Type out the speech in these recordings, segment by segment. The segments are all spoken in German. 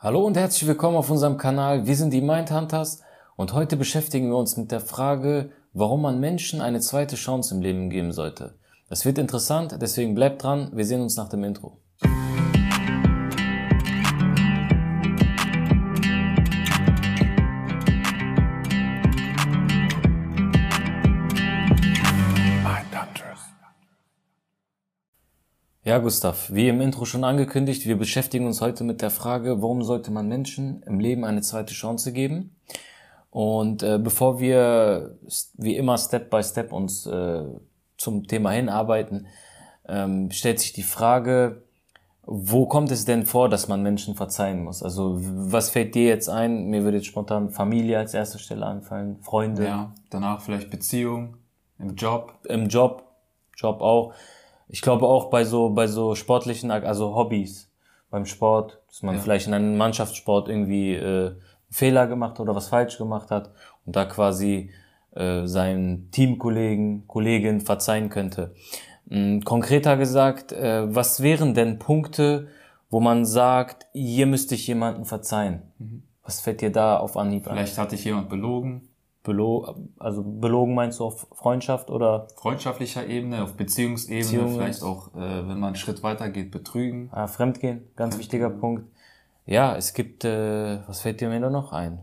Hallo und herzlich willkommen auf unserem Kanal. Wir sind die Mindhunters und heute beschäftigen wir uns mit der Frage, warum man Menschen eine zweite Chance im Leben geben sollte. Das wird interessant, deswegen bleibt dran. Wir sehen uns nach dem Intro. Ja, Gustav, wie im Intro schon angekündigt, wir beschäftigen uns heute mit der Frage, warum sollte man Menschen im Leben eine zweite Chance geben? Und äh, bevor wir wie immer Step by Step uns äh, zum Thema hinarbeiten, ähm, stellt sich die Frage, wo kommt es denn vor, dass man Menschen verzeihen muss? Also was fällt dir jetzt ein? Mir würde jetzt spontan Familie als erste Stelle anfallen, Freunde. Ja, danach vielleicht Beziehung, im Job. Im Job, Job auch ich glaube auch bei so, bei so sportlichen, also Hobbys, beim Sport, dass man ja. vielleicht in einem Mannschaftssport irgendwie äh, Fehler gemacht oder was falsch gemacht hat und da quasi äh, seinen Teamkollegen, Kollegin verzeihen könnte. Ähm, konkreter gesagt, äh, was wären denn Punkte, wo man sagt, hier müsste ich jemanden verzeihen? Mhm. Was fällt dir da auf Anhieb an? Vielleicht hatte ich jemand belogen. Belo also belogen meinst du auf Freundschaft oder? Freundschaftlicher Ebene, auf Beziehungsebene, Beziehungen. vielleicht auch, äh, wenn man einen Schritt weiter geht, betrügen. Ah, Fremdgehen, ganz Fremdgehen. wichtiger Punkt. Ja, es gibt, äh, was fällt dir mir da noch ein?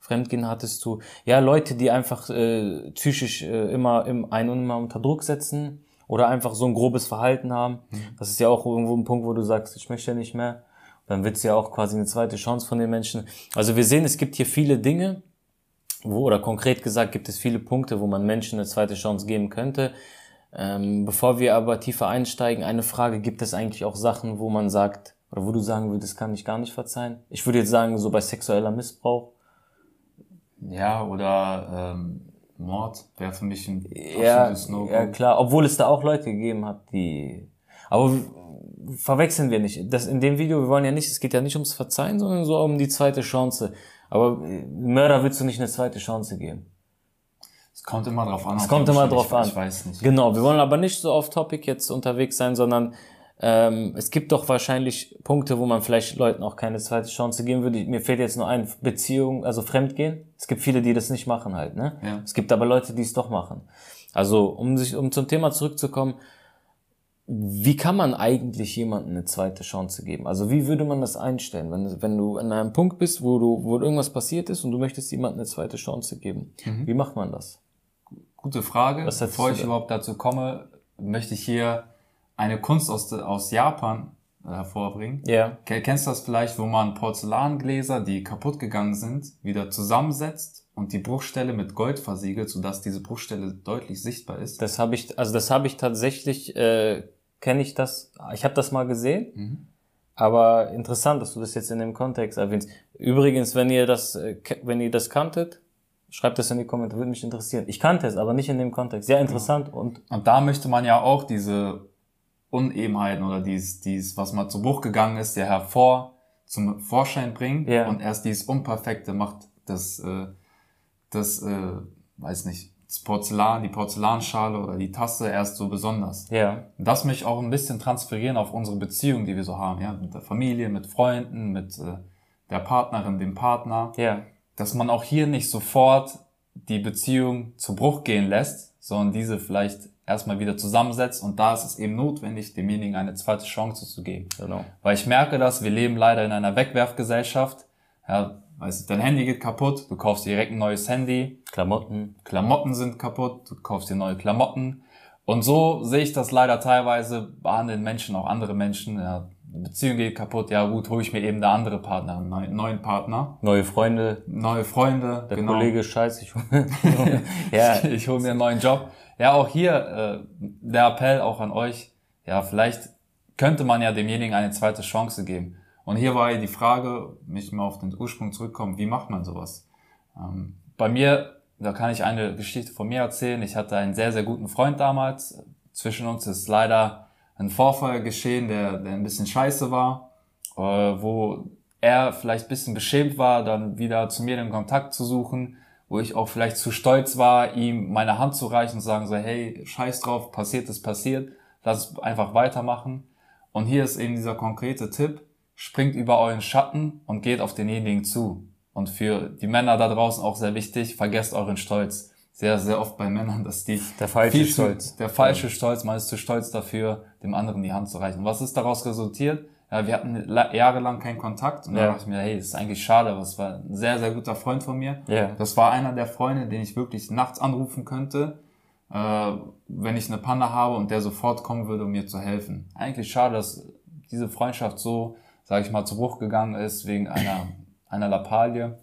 Fremdgehen hattest du. Ja, Leute, die einfach äh, psychisch äh, immer im ein und immer unter Druck setzen oder einfach so ein grobes Verhalten haben. Mhm. Das ist ja auch irgendwo ein Punkt, wo du sagst, ich möchte ja nicht mehr. Dann wird's ja auch quasi eine zweite Chance von den Menschen. Also wir sehen, es gibt hier viele Dinge, wo, oder konkret gesagt, gibt es viele Punkte, wo man Menschen eine zweite Chance geben könnte. Ähm, bevor wir aber tiefer einsteigen, eine Frage, gibt es eigentlich auch Sachen, wo man sagt, oder wo du sagen würdest, kann ich gar nicht verzeihen? Ich würde jetzt sagen, so bei sexueller Missbrauch. Ja, oder ähm, Mord wäre für mich ein ja, no Ja, klar, obwohl es da auch Leute gegeben hat, die... Aber verwechseln wir nicht. Das in dem Video, wir wollen ja nicht, es geht ja nicht ums Verzeihen, sondern so um die zweite Chance. Aber Mörder willst du nicht eine zweite Chance geben. Es kommt immer drauf an. Es kommt immer drauf an. Ich weiß nicht. Genau, wir wollen aber nicht so off Topic jetzt unterwegs sein, sondern ähm, es gibt doch wahrscheinlich Punkte, wo man vielleicht Leuten auch keine zweite Chance geben würde. Mir fehlt jetzt nur ein Beziehung, also Fremdgehen. Es gibt viele, die das nicht machen halt, ne? Ja. Es gibt aber Leute, die es doch machen. Also, um sich, um zum Thema zurückzukommen, wie kann man eigentlich jemandem eine zweite Chance geben? Also wie würde man das einstellen, wenn, wenn du an einem Punkt bist, wo du, wo irgendwas passiert ist und du möchtest jemandem eine zweite Chance geben? Mhm. Wie macht man das? Gute Frage. Bevor ich überhaupt dazu komme, möchte ich hier eine Kunst aus, aus Japan äh, hervorbringen. Ja. Yeah. Kennst du das vielleicht, wo man Porzellangläser, die kaputt gegangen sind, wieder zusammensetzt und die Bruchstelle mit Gold versiegelt, sodass diese Bruchstelle deutlich sichtbar ist? Das habe ich, also das habe ich tatsächlich, äh, kenne ich das, ich habe das mal gesehen. Mhm. Aber interessant, dass du das jetzt in dem Kontext erwähnst. Übrigens, wenn ihr das, äh, wenn ihr das kanntet, schreibt das in die Kommentare, würde mich interessieren. Ich kannte es, aber nicht in dem Kontext. Sehr interessant ja. und. Und da möchte man ja auch diese Unebenheiten oder dies, dies, was mal zu Bruch gegangen ist, ja hervor zum Vorschein bringen ja. und erst dieses Unperfekte macht das, äh, das, äh, weiß nicht, das Porzellan, die Porzellanschale oder die Tasse erst so besonders. Ja. Das mich auch ein bisschen transferieren auf unsere Beziehung, die wir so haben, ja, mit der Familie, mit Freunden, mit äh, der Partnerin, dem Partner. Ja. Dass man auch hier nicht sofort die Beziehung zu Bruch gehen lässt, sondern diese vielleicht erstmal wieder zusammensetzt und da ist es eben notwendig, demjenigen eine zweite Chance zu geben. Genau. Weil ich merke das, wir leben leider in einer Wegwerfgesellschaft. Ja, weißt du, dein Handy geht kaputt, du kaufst direkt ein neues Handy. Klamotten. Klamotten sind kaputt, du kaufst dir neue Klamotten. Und so sehe ich das leider teilweise, behandeln Menschen auch andere Menschen. Ja, eine Beziehung geht kaputt, ja gut, hole ich mir eben der andere Partner, einen neuen Partner. Neue Freunde. Neue Freunde, Der genau. Kollege scheiße, ich hole ja. ich, ich hole mir einen neuen Job ja, auch hier äh, der Appell auch an euch. Ja, vielleicht könnte man ja demjenigen eine zweite Chance geben. Und hier war ja die Frage, mich mal auf den Ursprung zurückkommen, wie macht man sowas? Ähm, bei mir, da kann ich eine Geschichte von mir erzählen. Ich hatte einen sehr, sehr guten Freund damals. Zwischen uns ist leider ein Vorfall geschehen, der, der ein bisschen scheiße war, äh, wo er vielleicht ein bisschen beschämt war, dann wieder zu mir den Kontakt zu suchen wo ich auch vielleicht zu stolz war, ihm meine Hand zu reichen und sagen so, hey, scheiß drauf, passiert ist passiert, lass es einfach weitermachen. Und hier ist eben dieser konkrete Tipp, springt über euren Schatten und geht auf denjenigen zu. Und für die Männer da draußen auch sehr wichtig, vergesst euren Stolz. Sehr, sehr oft bei Männern, dass die der falsche Stolz. Der falsche Stolz, man ist zu stolz dafür, dem anderen die Hand zu reichen. Was ist daraus resultiert? Ja, wir hatten jahrelang keinen Kontakt und ja. da dachte ich mir, hey, das ist eigentlich schade, was war ein sehr, sehr guter Freund von mir. Ja. Das war einer der Freunde, den ich wirklich nachts anrufen könnte, äh, wenn ich eine Panne habe und der sofort kommen würde, um mir zu helfen. Eigentlich schade, dass diese Freundschaft so, sage ich mal, zu Bruch gegangen ist wegen einer, einer Lappalie.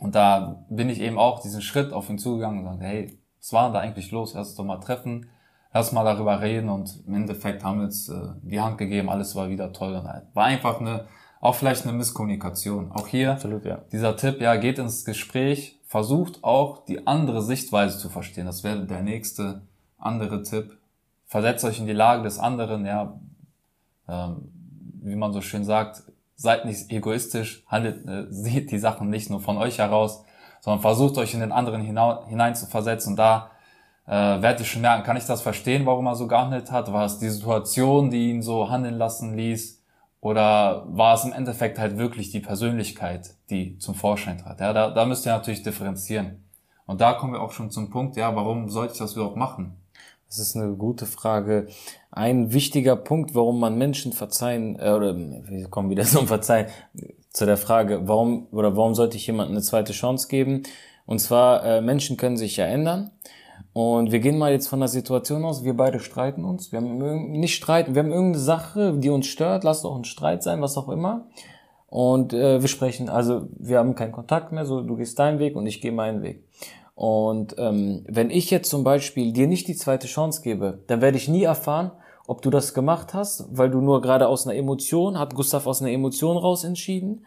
Und da bin ich eben auch diesen Schritt auf ihn zugegangen und sagte, hey, was war denn da eigentlich los? Lass uns doch mal treffen lass mal darüber reden und im Endeffekt haben wir uns äh, die Hand gegeben, alles war wieder toll. Und. War einfach eine, auch vielleicht eine Misskommunikation. Auch hier Absolut, ja. dieser Tipp, ja, geht ins Gespräch, versucht auch die andere Sichtweise zu verstehen. Das wäre der nächste andere Tipp. Versetzt euch in die Lage des anderen, ja, ähm, wie man so schön sagt, seid nicht egoistisch, handelt, äh, seht die Sachen nicht nur von euch heraus, sondern versucht euch in den anderen hinein zu versetzen und da äh, werde ich schon merken, kann ich das verstehen, warum er so gehandelt hat? War es die Situation, die ihn so handeln lassen ließ? Oder war es im Endeffekt halt wirklich die Persönlichkeit, die zum Vorschein trat? Ja, da, da müsst ihr natürlich differenzieren. Und da kommen wir auch schon zum Punkt, ja, warum sollte ich das überhaupt machen? Das ist eine gute Frage. Ein wichtiger Punkt, warum man Menschen verzeihen, äh, oder wir kommen wieder zum Verzeihen, zu der Frage, warum oder warum sollte ich jemandem eine zweite Chance geben? Und zwar, äh, Menschen können sich ja ändern. Und wir gehen mal jetzt von der Situation aus, wir beide streiten uns. Wir haben nicht streiten, wir haben irgendeine Sache, die uns stört, lasst auch ein Streit sein, was auch immer. Und äh, wir sprechen, also wir haben keinen Kontakt mehr, so du gehst deinen Weg und ich gehe meinen Weg. Und ähm, wenn ich jetzt zum Beispiel dir nicht die zweite Chance gebe, dann werde ich nie erfahren, ob du das gemacht hast, weil du nur gerade aus einer Emotion, hat Gustav aus einer Emotion raus entschieden,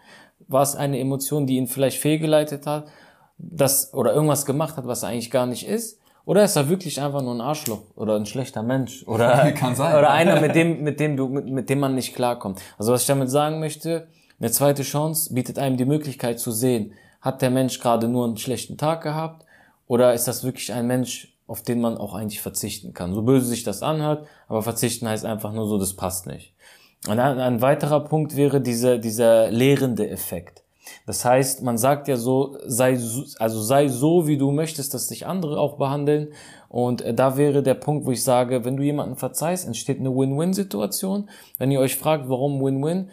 war es eine Emotion, die ihn vielleicht fehlgeleitet hat, das oder irgendwas gemacht hat, was er eigentlich gar nicht ist, oder ist er wirklich einfach nur ein Arschloch oder ein schlechter Mensch oder Kann sein. oder einer mit dem mit dem du mit, mit dem man nicht klarkommt. Also was ich damit sagen möchte, eine zweite Chance bietet einem die Möglichkeit zu sehen, hat der Mensch gerade nur einen schlechten Tag gehabt oder ist das wirklich ein Mensch, auf den man auch eigentlich verzichten kann. So böse sich das anhört, aber verzichten heißt einfach nur so, das passt nicht. Und ein, ein weiterer Punkt wäre dieser dieser lehrende Effekt. Das heißt, man sagt ja so, sei, also sei so, wie du möchtest, dass dich andere auch behandeln. Und äh, da wäre der Punkt, wo ich sage, wenn du jemanden verzeihst, entsteht eine Win-Win-Situation. Wenn ihr euch fragt, warum Win-Win,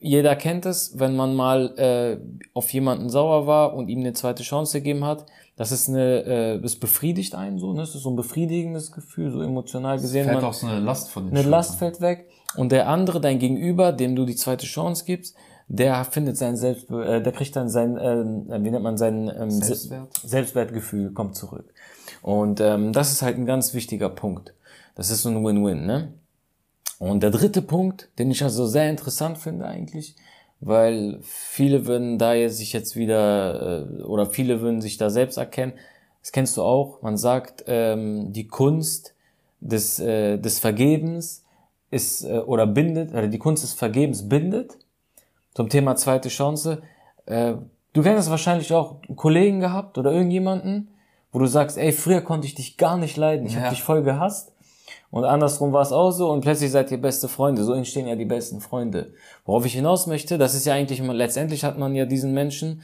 jeder kennt es, wenn man mal äh, auf jemanden sauer war und ihm eine zweite Chance gegeben hat. Das ist eine, äh, das befriedigt einen so, ne? Das ist so ein befriedigendes Gefühl, so emotional gesehen. Fällt man, auch so eine Last von den Eine Last fällt weg. Und der andere, dein Gegenüber, dem du die zweite Chance gibst, der findet sein Selbst, äh, der kriegt dann sein, äh, wie nennt man sein ähm, Selbstwert? Selbstwertgefühl kommt zurück. Und ähm, das ist halt ein ganz wichtiger Punkt. Das ist so ein Win-Win, ne? Und der dritte Punkt, den ich also sehr interessant finde eigentlich, weil viele würden da jetzt sich jetzt wieder äh, oder viele würden sich da selbst erkennen. Das kennst du auch. Man sagt, ähm, die Kunst des äh, des Vergebens ist äh, oder bindet oder die Kunst des Vergebens bindet zum Thema zweite Chance. Äh, du kennst es wahrscheinlich auch einen Kollegen gehabt oder irgendjemanden, wo du sagst, ey, früher konnte ich dich gar nicht leiden, ich ja. habe dich voll gehasst. Und andersrum war es auch so und plötzlich seid ihr beste Freunde. So entstehen ja die besten Freunde. Worauf ich hinaus möchte, das ist ja eigentlich, letztendlich hat man ja diesen Menschen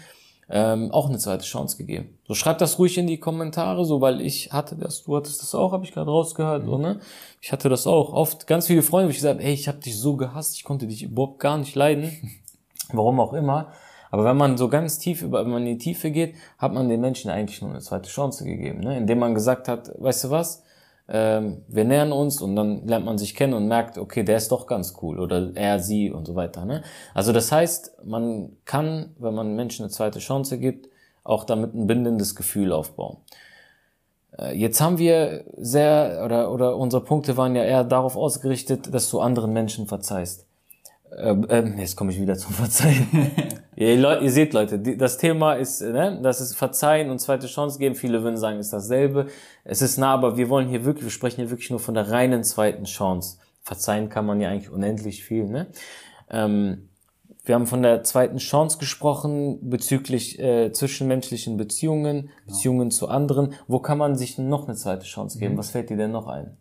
ähm, auch eine zweite Chance gegeben. So schreibt das ruhig in die Kommentare, so weil ich hatte das, du hattest das auch, habe ich gerade rausgehört, mhm. so, ne? Ich hatte das auch. Oft ganz viele Freunde, wo ich gesagt, ey, ich habe dich so gehasst, ich konnte dich überhaupt gar nicht leiden. Warum auch immer. Aber wenn man so ganz tief über, wenn man in die Tiefe geht, hat man den Menschen eigentlich nur eine zweite Chance gegeben, ne? indem man gesagt hat, weißt du was, wir nähern uns und dann lernt man sich kennen und merkt, okay, der ist doch ganz cool oder er, sie und so weiter. Ne? Also das heißt, man kann, wenn man Menschen eine zweite Chance gibt, auch damit ein bindendes Gefühl aufbauen. Äh, jetzt haben wir sehr, oder, oder unsere Punkte waren ja eher darauf ausgerichtet, dass du anderen Menschen verzeihst. Ähm, ähm, jetzt komme ich wieder zum Verzeihen. ihr, ihr, seht, Leute, die, das Thema ist, ne, das ist Verzeihen und zweite Chance geben. Viele würden sagen, ist dasselbe. Es ist nah, aber wir wollen hier wirklich, wir sprechen hier wirklich nur von der reinen zweiten Chance. Verzeihen kann man ja eigentlich unendlich viel. Ne? Ähm, wir haben von der zweiten Chance gesprochen bezüglich äh, zwischenmenschlichen Beziehungen, Beziehungen ja. zu anderen. Wo kann man sich noch eine zweite Chance geben? Mhm. Was fällt dir denn noch ein?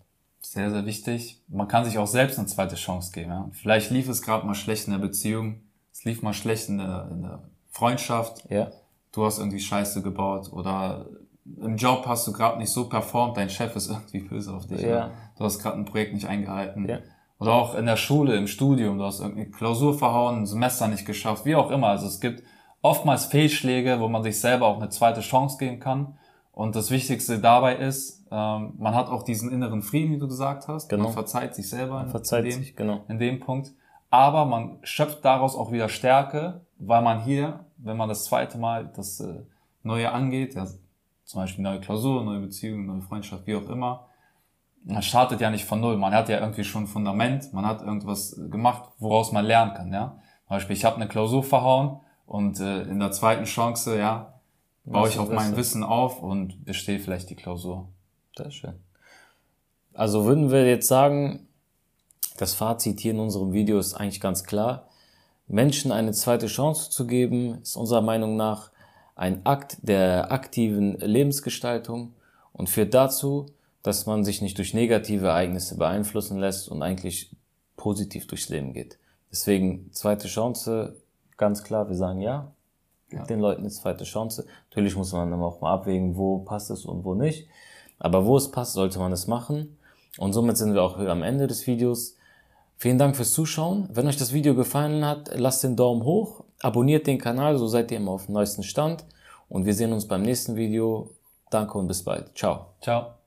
Sehr, sehr wichtig. Man kann sich auch selbst eine zweite Chance geben. Ja? Vielleicht lief es gerade mal schlecht in der Beziehung, es lief mal schlecht in der, in der Freundschaft. Ja. Du hast irgendwie Scheiße gebaut oder im Job hast du gerade nicht so performt, dein Chef ist irgendwie böse auf dich. Ja. Du hast gerade ein Projekt nicht eingehalten. Ja. Oder auch in der Schule, im Studium, du hast irgendwie Klausur verhauen, ein Semester nicht geschafft, wie auch immer. Also es gibt oftmals Fehlschläge, wo man sich selber auch eine zweite Chance geben kann. Und das Wichtigste dabei ist, ähm, man hat auch diesen inneren Frieden, wie du gesagt hast. Genau. Man verzeiht sich selber man verzeiht in, dem, sich, genau. in dem Punkt. Aber man schöpft daraus auch wieder Stärke, weil man hier, wenn man das zweite Mal das äh, Neue angeht, ja, zum Beispiel neue Klausur, neue Beziehung, neue Freundschaft, wie auch immer, man startet ja nicht von null. Man hat ja irgendwie schon ein Fundament, man hat irgendwas gemacht, woraus man lernen kann. Ja? Zum Beispiel, ich habe eine Klausur verhauen und äh, in der zweiten Chance, ja, baue ich auf mein Wissen auf und bestehe vielleicht die Klausur. Sehr schön. Also würden wir jetzt sagen, das Fazit hier in unserem Video ist eigentlich ganz klar. Menschen eine zweite Chance zu geben, ist unserer Meinung nach ein Akt der aktiven Lebensgestaltung und führt dazu, dass man sich nicht durch negative Ereignisse beeinflussen lässt und eigentlich positiv durchs Leben geht. Deswegen zweite Chance, ganz klar, wir sagen ja ja. den Leuten eine zweite Chance. Natürlich muss man dann auch mal abwägen, wo passt es und wo nicht. Aber wo es passt, sollte man es machen. Und somit sind wir auch am Ende des Videos. Vielen Dank fürs Zuschauen. Wenn euch das Video gefallen hat, lasst den Daumen hoch, abonniert den Kanal, so seid ihr immer auf dem neuesten Stand. Und wir sehen uns beim nächsten Video. Danke und bis bald. Ciao. Ciao.